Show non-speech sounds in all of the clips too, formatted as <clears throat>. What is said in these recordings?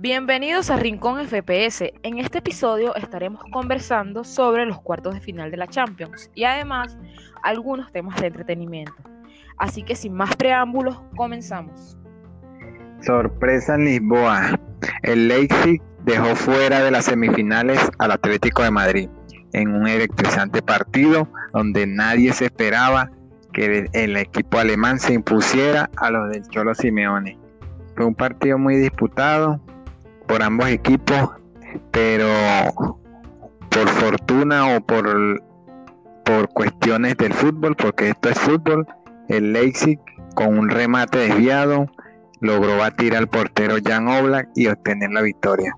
Bienvenidos a Rincón FPS. En este episodio estaremos conversando sobre los cuartos de final de la Champions y además algunos temas de entretenimiento. Así que sin más preámbulos, comenzamos. Sorpresa en Lisboa. El Leipzig dejó fuera de las semifinales al Atlético de Madrid en un electrizante partido donde nadie se esperaba que el equipo alemán se impusiera a los del Cholo Simeone. Fue un partido muy disputado, por ambos equipos, pero por fortuna o por, por cuestiones del fútbol, porque esto es fútbol, el Leipzig con un remate desviado logró batir al portero Jan Oblak y obtener la victoria.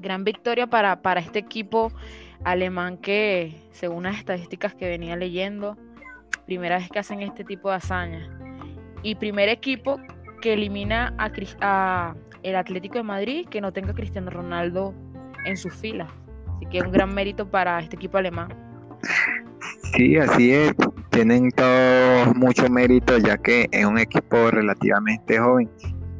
Gran victoria para, para este equipo alemán que, según las estadísticas que venía leyendo, primera vez que hacen este tipo de hazañas. Y primer equipo que elimina a, el Atlético de Madrid que no tenga a Cristiano Ronaldo en sus filas. Así que es un gran mérito para este equipo alemán. Sí, así es. Tienen todos mucho mérito ya que es un equipo relativamente joven.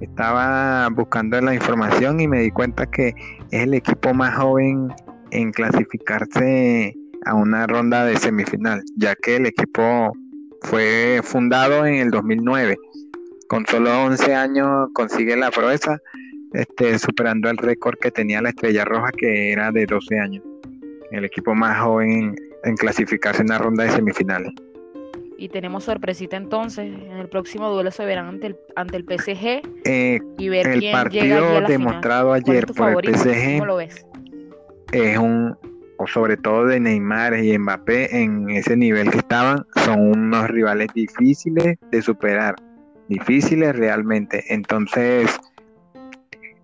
Estaba buscando la información y me di cuenta que es el equipo más joven en clasificarse a una ronda de semifinal, ya que el equipo fue fundado en el 2009 con solo 11 años consigue la proeza, este, superando el récord que tenía la Estrella Roja, que era de 12 años. El equipo más joven en clasificarse en la ronda de semifinales. Y tenemos sorpresita entonces. En el próximo duelo se verán ante el, ante el PSG. Eh, y ver el partido demostrado ayer por el PSG. ¿Cómo lo ves? Es un, o sobre todo de Neymar y Mbappé, en ese nivel que estaban, son unos rivales difíciles de superar difíciles realmente. Entonces,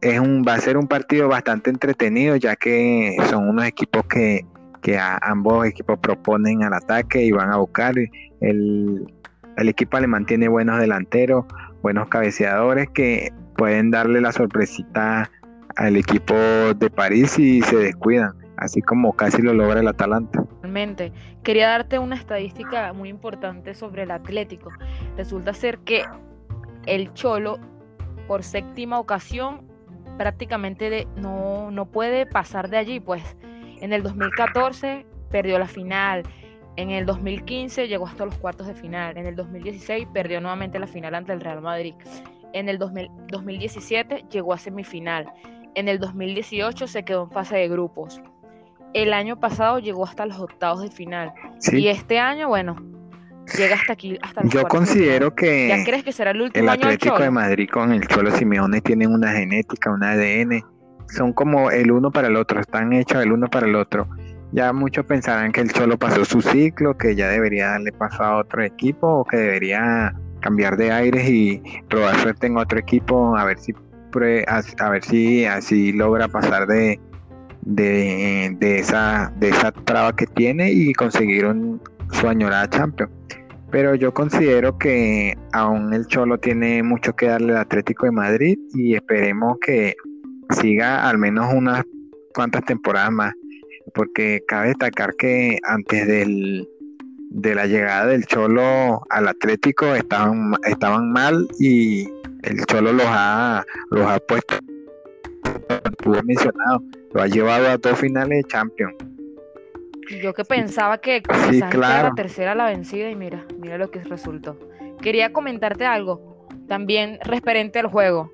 es un, va a ser un partido bastante entretenido, ya que son unos equipos que, que ambos equipos proponen al ataque y van a buscar. El, el equipo alemán tiene buenos delanteros, buenos cabeceadores que pueden darle la sorpresita al equipo de París si se descuidan, así como casi lo logra el Atalanta. Realmente, quería darte una estadística muy importante sobre el Atlético. Resulta ser que el Cholo por séptima ocasión prácticamente no, no puede pasar de allí, pues en el 2014 perdió la final, en el 2015 llegó hasta los cuartos de final, en el 2016 perdió nuevamente la final ante el Real Madrid, en el 2017 llegó a semifinal, en el 2018 se quedó en fase de grupos, el año pasado llegó hasta los octavos de final. Y este año, bueno, llega hasta aquí. Hasta Yo considero que, ¿Ya crees que será el último el año Atlético de Madrid con el Cholo Simeone tienen una genética, un ADN. Son como el uno para el otro, están hechos el uno para el otro. Ya muchos pensarán que el Cholo pasó su ciclo, que ya debería darle paso a otro equipo o que debería cambiar de aires y probar suerte en otro equipo a ver si a, ver si así logra pasar de, de, de, esa de esa traba que tiene y conseguir un, su añorada Champions. Pero yo considero que aún el Cholo tiene mucho que darle al Atlético de Madrid y esperemos que siga al menos unas cuantas temporadas más. Porque cabe destacar que antes del, de la llegada del Cholo al Atlético estaban, estaban mal y el Cholo los ha, los ha puesto, mencionado, lo ha llevado a dos finales de Champions yo que pensaba que quizás era la tercera la vencida y mira, mira lo que resultó. Quería comentarte algo también referente al juego.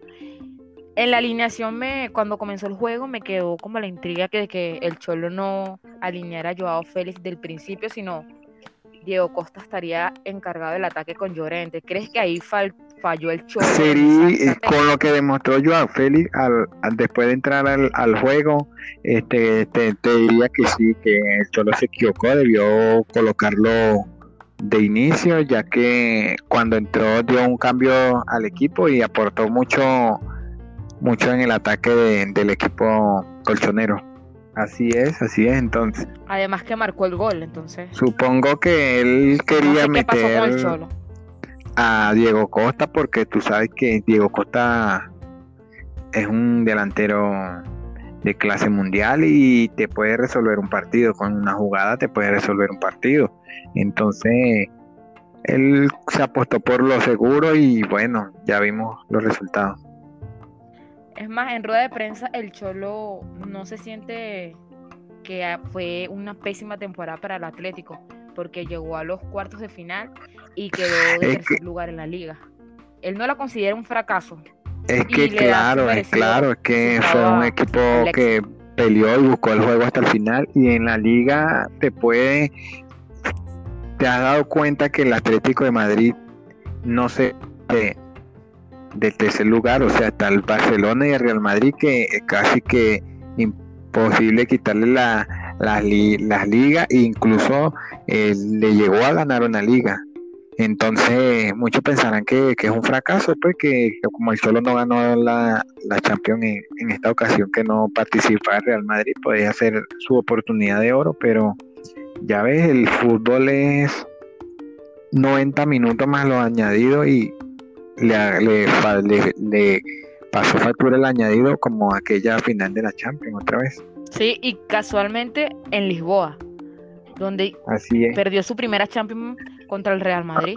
En la alineación me, cuando comenzó el juego me quedó como la intriga que, que el Cholo no alineara a Joao Félix del principio, sino Diego Costa estaría encargado del ataque con Llorente. ¿Crees que ahí falló el Cholo. Sería, con lo que demostró Joao Félix al, después de entrar al, juego, este, te, diría que sí, que el Cholo se equivocó, debió colocarlo de inicio, ya que cuando entró dio un cambio al equipo y aportó mucho, mucho en el ataque del equipo colchonero. Así es, así es entonces. Además que marcó el gol, entonces. Supongo que él quería meter a Diego Costa porque tú sabes que Diego Costa es un delantero de clase mundial y te puede resolver un partido. Con una jugada te puede resolver un partido. Entonces, él se apostó por lo seguro y bueno, ya vimos los resultados. Es más, en rueda de prensa el Cholo no se siente que fue una pésima temporada para el Atlético, porque llegó a los cuartos de final y quedó de tercer lugar en la liga. Él no la considera un fracaso. Es que claro, es claro, es que fue un equipo que peleó y buscó el juego hasta el final y en la liga te puede te has dado cuenta que el Atlético de Madrid no se de, del tercer lugar, o sea, está el Barcelona y el Real Madrid que casi que imposible quitarle la, las ligas e incluso eh, le llegó a ganar una liga. Entonces, muchos pensarán que, es un fracaso, pues que, como el solo no ganó la, la Champions en, esta ocasión, que no participa el Real Madrid, podría ser su oportunidad de oro, pero ya ves, el fútbol es 90 minutos más lo añadido y le, le, le pasó factura el añadido como aquella final de la Champions otra vez. Sí, y casualmente en Lisboa, donde perdió su primera Champions contra el Real Madrid.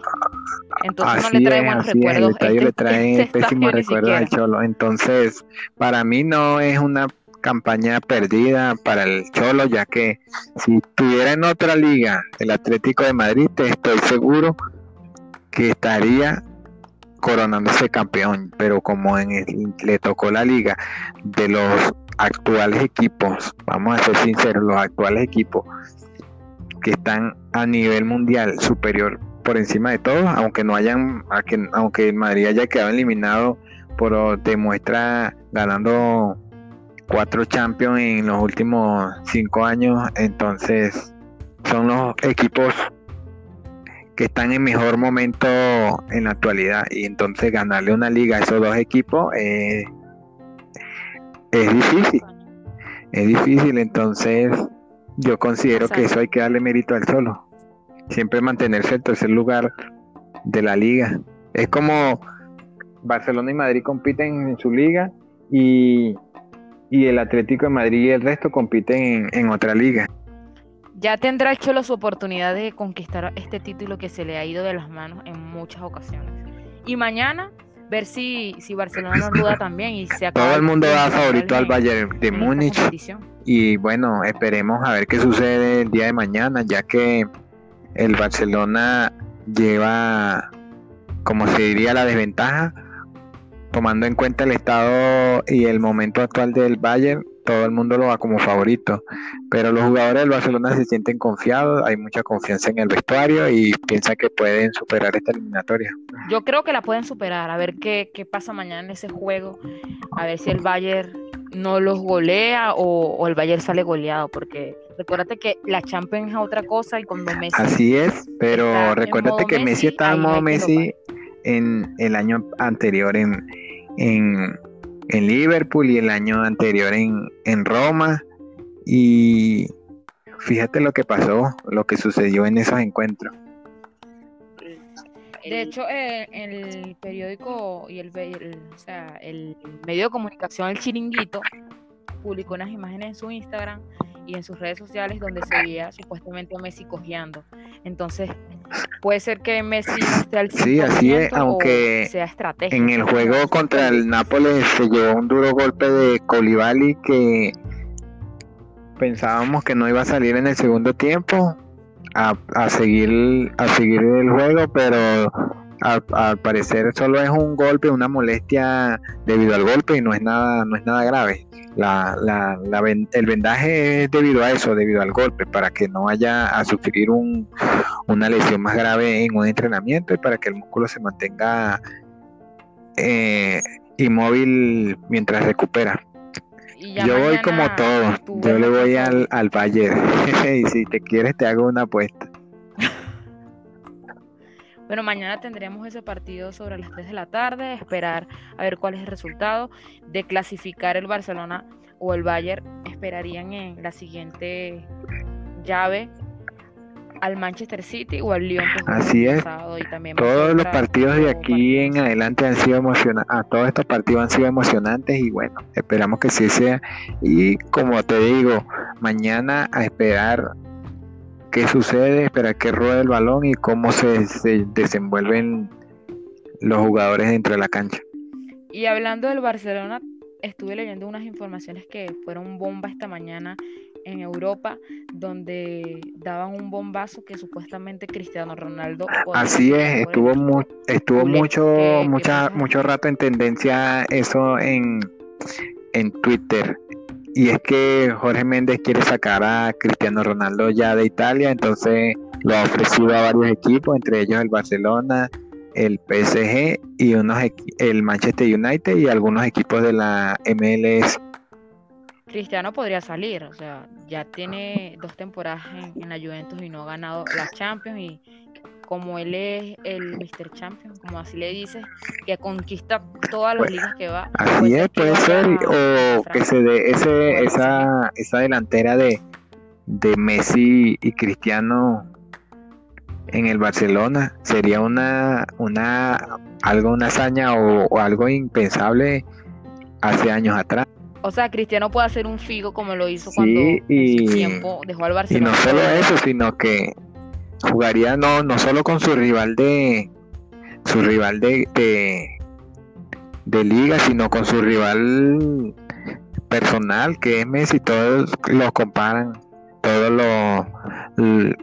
Entonces no le trae buenos recuerdos. El este, le trae este pésimos recuerdos al Cholo. Entonces, para mí no es una campaña perdida para el Cholo, ya que si estuviera en otra liga, el Atlético de Madrid, te estoy seguro que estaría coronándose campeón, pero como en le tocó la liga de los actuales equipos, vamos a ser sinceros, los actuales equipos que están a nivel mundial superior por encima de todos, aunque no hayan, aunque Madrid haya quedado eliminado por demuestra ganando cuatro Champions en los últimos cinco años, entonces son los equipos que están en mejor momento en la actualidad. Y entonces ganarle una liga a esos dos equipos eh, es difícil. Es difícil entonces yo considero que eso hay que darle mérito al solo. Siempre mantenerse el tercer lugar de la liga. Es como Barcelona y Madrid compiten en su liga y, el Atlético de Madrid y el resto compiten en otra liga ya tendrá el Cholo su oportunidad de conquistar este título que se le ha ido de las manos en muchas ocasiones. Y mañana ver si, si Barcelona no duda también y se Todo el mundo va favorito al Bayern de Múnich. Y bueno, esperemos a ver qué sucede el día de mañana, ya que el Barcelona lleva, como se diría, la desventaja, tomando en cuenta el estado y el momento actual del Bayern todo el mundo lo va como favorito, pero los jugadores del Barcelona se sienten confiados, hay mucha confianza en el vestuario y piensan que pueden superar esta eliminatoria. Yo creo que la pueden superar, a ver qué, qué pasa mañana en ese juego, a ver si el Bayern no los golea o, el Bayern sale goleado, porque recuérdate que la Champions es otra cosa y cuando Messi... Así es, pero recuérdate que Messi, estaba en modo Messi en el año anterior en, en en Liverpool y el año anterior en, en Roma. Y fíjate lo que pasó, lo que sucedió en esos encuentros. De hecho, eh, el periódico y el, o sea, el medio de comunicación, el chiringuito, publicó unas imágenes en su Instagram y en sus redes sociales donde se veía supuestamente a Messi cojeando. Entonces, puede ser que Messi esté al Sí, así es, aunque sea estratégico. En el juego contra el Nápoles se llevó un duro golpe de Colibali que pensábamos que no iba a salir en el segundo tiempo a, a seguir a seguir el juego, pero al, parecer solo es un golpe, una molestia debido al golpe y no es nada, no es nada grave. La, la, el vendaje es debido a eso, debido al golpe, para que no vaya a sufrir un, una lesión más grave en un entrenamiento y para que el músculo se mantenga eh, inmóvil mientras recupera. Yo voy como todo, yo le voy al, al Bayern <laughs> y si te quieres te hago una apuesta. Bueno, mañana tendremos ese partido sobre las 3 de la tarde, esperar a ver cuál es el resultado de clasificar el Barcelona o el Bayern. Esperarían en la siguiente llave al Manchester City o al Lyon. Así es. todos los partidos de aquí en adelante han sido emocionantes. Ah, todos estos partidos han sido emocionantes y bueno, esperamos que sí sea. Y como te digo, mañana a esperar qué sucede, esperar que ruede el balón y cómo se, se desenvuelven los jugadores dentro de la cancha. Y hablando del Barcelona, estuve leyendo unas informaciones que fueron bomba esta mañana en Europa, donde daban un bombazo que supuestamente Cristiano Ronaldo. Así es, estuvo estuvo mucho mucha, mucho rato en tendencia eso en, en Twitter. Y es que Jorge Méndez quiere sacar a Cristiano Ronaldo ya de Italia, entonces lo ha ofrecido a varios equipos, entre ellos el Barcelona, el PSG y el Manchester United y algunos equipos de la MLS. Cristiano podría salir, o sea, ya tiene dos temporadas en, la Juventus y no ha ganado la Champions y como él es el Mr. Champion, como así le dice, que conquista todas las pues, ligas que va. Así es, puede ser, o que se dé ese, esa, esa delantera de, de Messi y Cristiano en el Barcelona sería una, una algo, una hazaña o, algo impensable hace años atrás. O sea, Cristiano puede hacer un figo como lo hizo cuando y, tiempo dejó al Barcelona. Y no solo eso, sino que jugaría no, no solo con su rival de su rival de, de, de liga, sino con su rival personal que es Messi, todos los comparan, todos los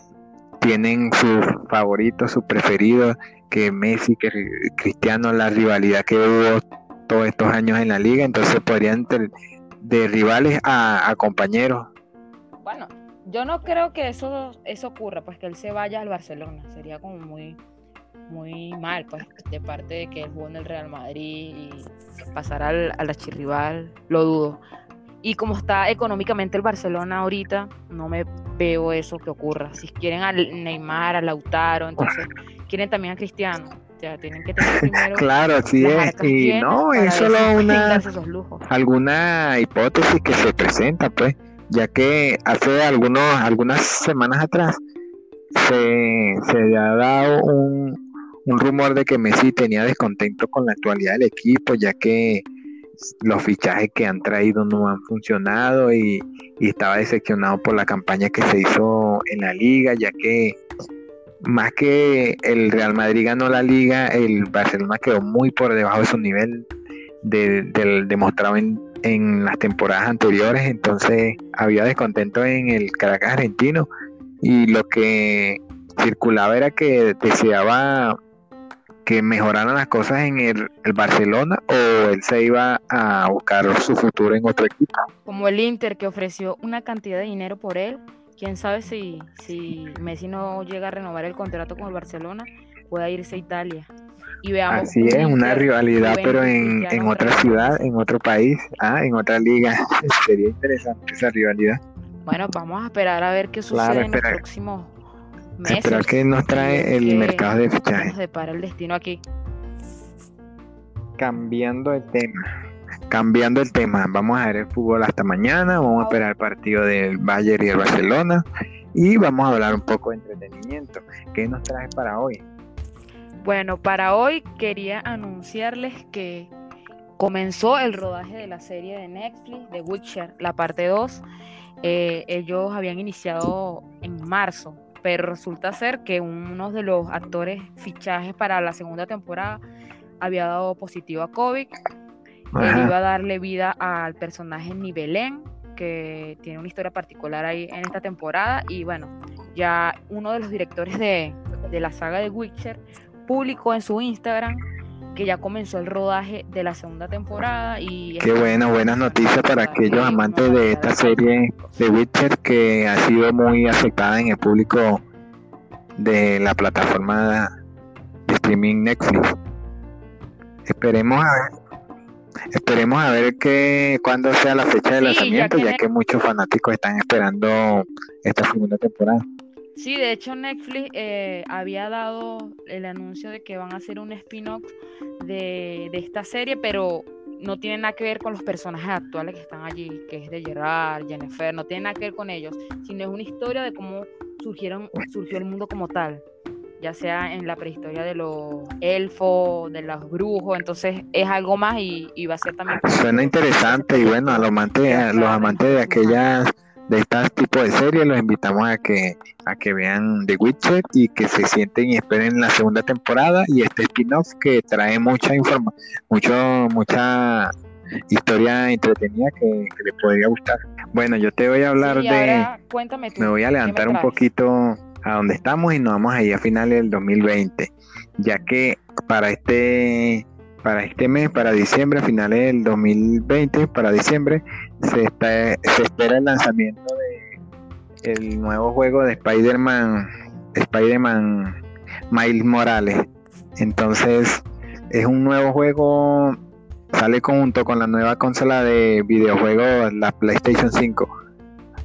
tienen su favorito, su preferido, que Messi, que Cristiano, la rivalidad que hubo todos estos años en la liga, entonces podrían de rivales a, compañeros. Bueno, yo no creo que eso, eso ocurra, pues que él se vaya al Barcelona, sería como muy, muy mal, pues, de parte de que él jugó en el Real Madrid y pasar al, al archirrival, lo dudo. Y como está económicamente el Barcelona ahorita, no me veo eso que ocurra. Si quieren a Neymar, a Lautaro, entonces <laughs> quieren también a Cristiano. Ya tienen que tener <laughs> primero. Claro, sí es. Y no, es solo una. <laughs> Alguna hipótesis que se presenta, pues, ya que hace algunos, algunas semanas atrás se, se ha dado un, un rumor de que Messi tenía descontento con la actualidad del equipo, ya que los fichajes que han traído no han funcionado y, estaba decepcionado por la campaña que se hizo en la liga, ya que más que el Real Madrid ganó la liga, el Barcelona quedó muy por debajo de su nivel del demostrado en, en las temporadas anteriores, entonces había descontento en el Caracas argentino y lo que circulaba era que deseaba que mejoraran las cosas en el, Barcelona o él se iba a buscar su futuro en otro equipo. Como el Inter que ofreció una cantidad de dinero por él, quién sabe si, si Messi no llega a renovar el contrato con el Barcelona, pueda irse a Italia. Y veamos Así es, una rivalidad, pero en, en otra ciudad, en otro país, ah, en otra liga. <laughs> Sería interesante esa rivalidad. Bueno, vamos a esperar a ver qué sucede en el próximo Espera que nos trae el mercado de fichajes. para el destino aquí. Cambiando el tema. Cambiando el tema, vamos a ver el fútbol hasta mañana, vamos a esperar el partido del Bayern y el Barcelona y vamos a hablar un poco de entretenimiento. ¿Qué nos trae para hoy? Bueno, para hoy quería anunciarles que comenzó el rodaje de la serie de Netflix, de Witcher, la parte 2. Eh, ellos habían iniciado en marzo pero resulta ser que uno de los actores fichajes para la segunda temporada había dado positivo a COVID. Él iba a darle vida al personaje Nibelén, que tiene una historia particular ahí en esta temporada. Y bueno, ya uno de los directores de, de la saga de Witcher publicó en su Instagram que ya comenzó el rodaje de la segunda temporada y qué bueno buenas noticias para aquellos amantes de esta serie de Witcher que ha sido muy aceptada en el público de la plataforma de streaming Netflix. Esperemos a ver esperemos a ver que cuando sea la fecha de lanzamiento ya que muchos fanáticos están esperando esta segunda temporada Sí, de hecho Netflix eh, había dado el anuncio de que van a hacer un spin-off de, esta serie, pero no tiene nada que ver con los personajes actuales que están allí, que es de Gerard, Jennifer, no tiene nada que ver con ellos, sino es una historia de cómo surgieron, surgió el mundo como tal, ya sea en la prehistoria de los elfos, de los brujos, entonces es algo más y, va a ser también... Suena interesante y bueno, a los amantes, los amantes de aquellas de este tipo de series los invitamos a que a que vean The Witcher y que se sienten y esperen la segunda temporada y este spin-off que trae mucha información mucho mucha historia entretenida que, le podría gustar. Bueno yo te voy a hablar de cuéntame me voy a levantar un poquito a donde estamos y nos vamos a ir a finales del 2020 ya que para este para este mes, para diciembre, a finales del 2020, para diciembre, se, está, se espera el lanzamiento de el nuevo juego de Spider-Man, Spider-Man Miles Morales. Entonces, es un nuevo juego, sale junto con la nueva consola de videojuegos, la PlayStation 5.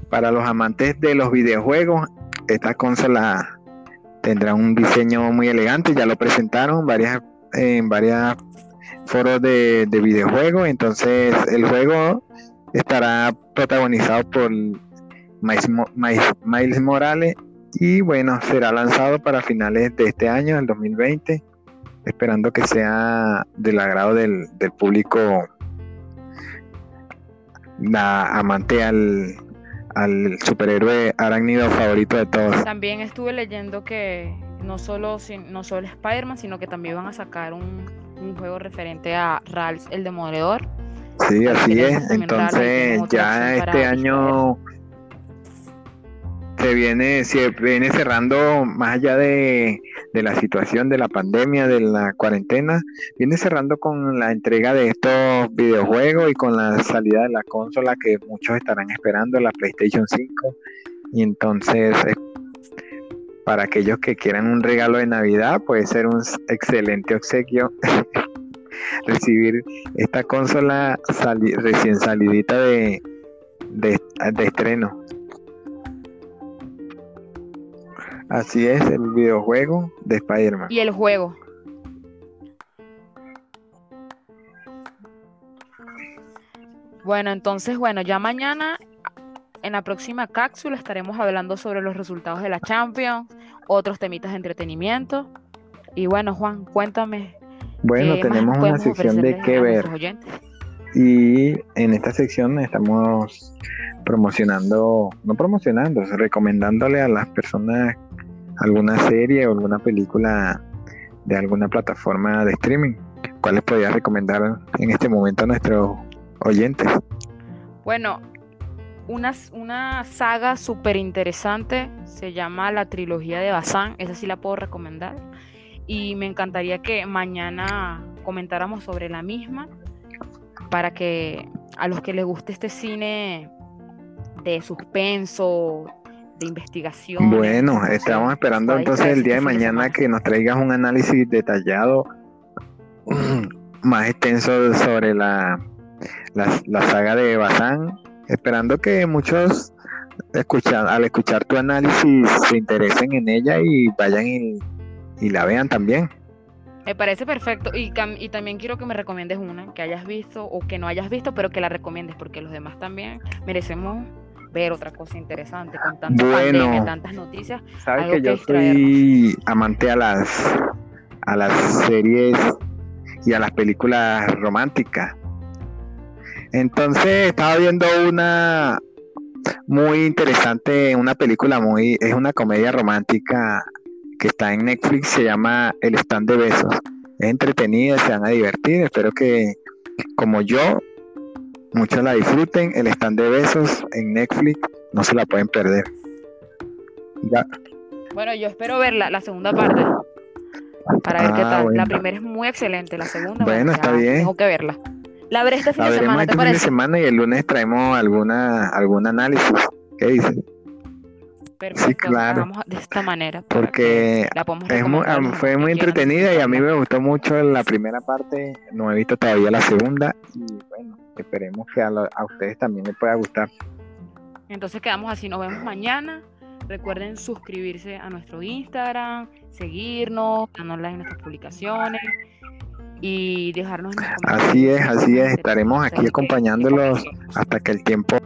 Para los amantes de los videojuegos, esta consola tendrá un diseño muy elegante, ya lo presentaron varias, en varias foros de, de videojuegos. Entonces el juego estará protagonizado por Miles, Morales y bueno, será lanzado para finales de este año, el 2020, esperando que sea del agrado del, público la amante al, al superhéroe arácnido favorito de todos. También estuve leyendo que no solo, no solo Spider-Man, sino que también van a sacar un, un juego referente a Ralph el Demoledor. Sí, así es. Entonces ya este año se viene, se viene cerrando más allá de, de, la situación de la pandemia, de la cuarentena, viene cerrando con la entrega de estos videojuegos y con la salida de la consola que muchos estarán esperando, la PlayStation 5. Y entonces para aquellos que quieran un regalo de Navidad, puede ser un excelente obsequio <laughs> recibir esta consola recién salidita de, de, estreno. Así es, el videojuego de Spider-Man. Y el juego. Bueno, entonces, bueno, ya mañana en la próxima cápsula estaremos hablando sobre los resultados de la Champions, otros temitas de entretenimiento. Y bueno, Juan, cuéntame. Bueno, tenemos una sección de qué ver. Y en esta sección estamos promocionando, no promocionando, recomendándole a las personas alguna serie o alguna película de alguna plataforma de streaming. ¿Cuáles podrías recomendar en este momento a nuestros oyentes? Bueno, una, una saga súper interesante, se llama la trilogía de Bazán, esa sí la puedo recomendar. Y me encantaría que mañana comentáramos sobre la misma para que a los que les guste este cine de suspenso, de investigación. Bueno, estamos esperando entonces el día de mañana que nos traigas un análisis detallado, <clears throat> más extenso sobre la, la, la saga de Bazán esperando que muchos escuchan, al escuchar tu análisis se interesen en ella y vayan y, la vean también. Me parece perfecto y, y, también quiero que me recomiendes una que hayas visto o que no hayas visto, pero que la recomiendes porque los demás también merecemos ver otra cosa interesante con tantas bueno, tantas noticias. Sabes que yo soy amante a las a las series y a las películas románticas. Entonces estaba viendo una muy interesante, una película muy, es una comedia romántica que está en Netflix, se llama El Stand de Besos. Es entretenida, se van a divertir, espero que como yo, muchos la disfruten. El Stand de Besos en Netflix, no se la pueden perder. Bueno, yo espero ver la, segunda parte para ver qué ah, tal. La primera es muy excelente, la segunda, bueno, está bien. Tengo que verla. La veré este fin de semana, este fin de semana y el lunes traemos alguna algún análisis. ¿Qué dices? Perfecto, sí, claro. Vamos de esta manera. Porque fue muy entretenida y a mí me gustó mucho la primera parte. No he visto todavía la segunda. Y bueno, esperemos que a, a ustedes también les pueda gustar. Entonces quedamos así. Nos vemos mañana. Recuerden suscribirse a nuestro Instagram, seguirnos, darnos like en nuestras publicaciones y dejarnos Así es, así es, estaremos aquí acompañándolos hasta que el tiempo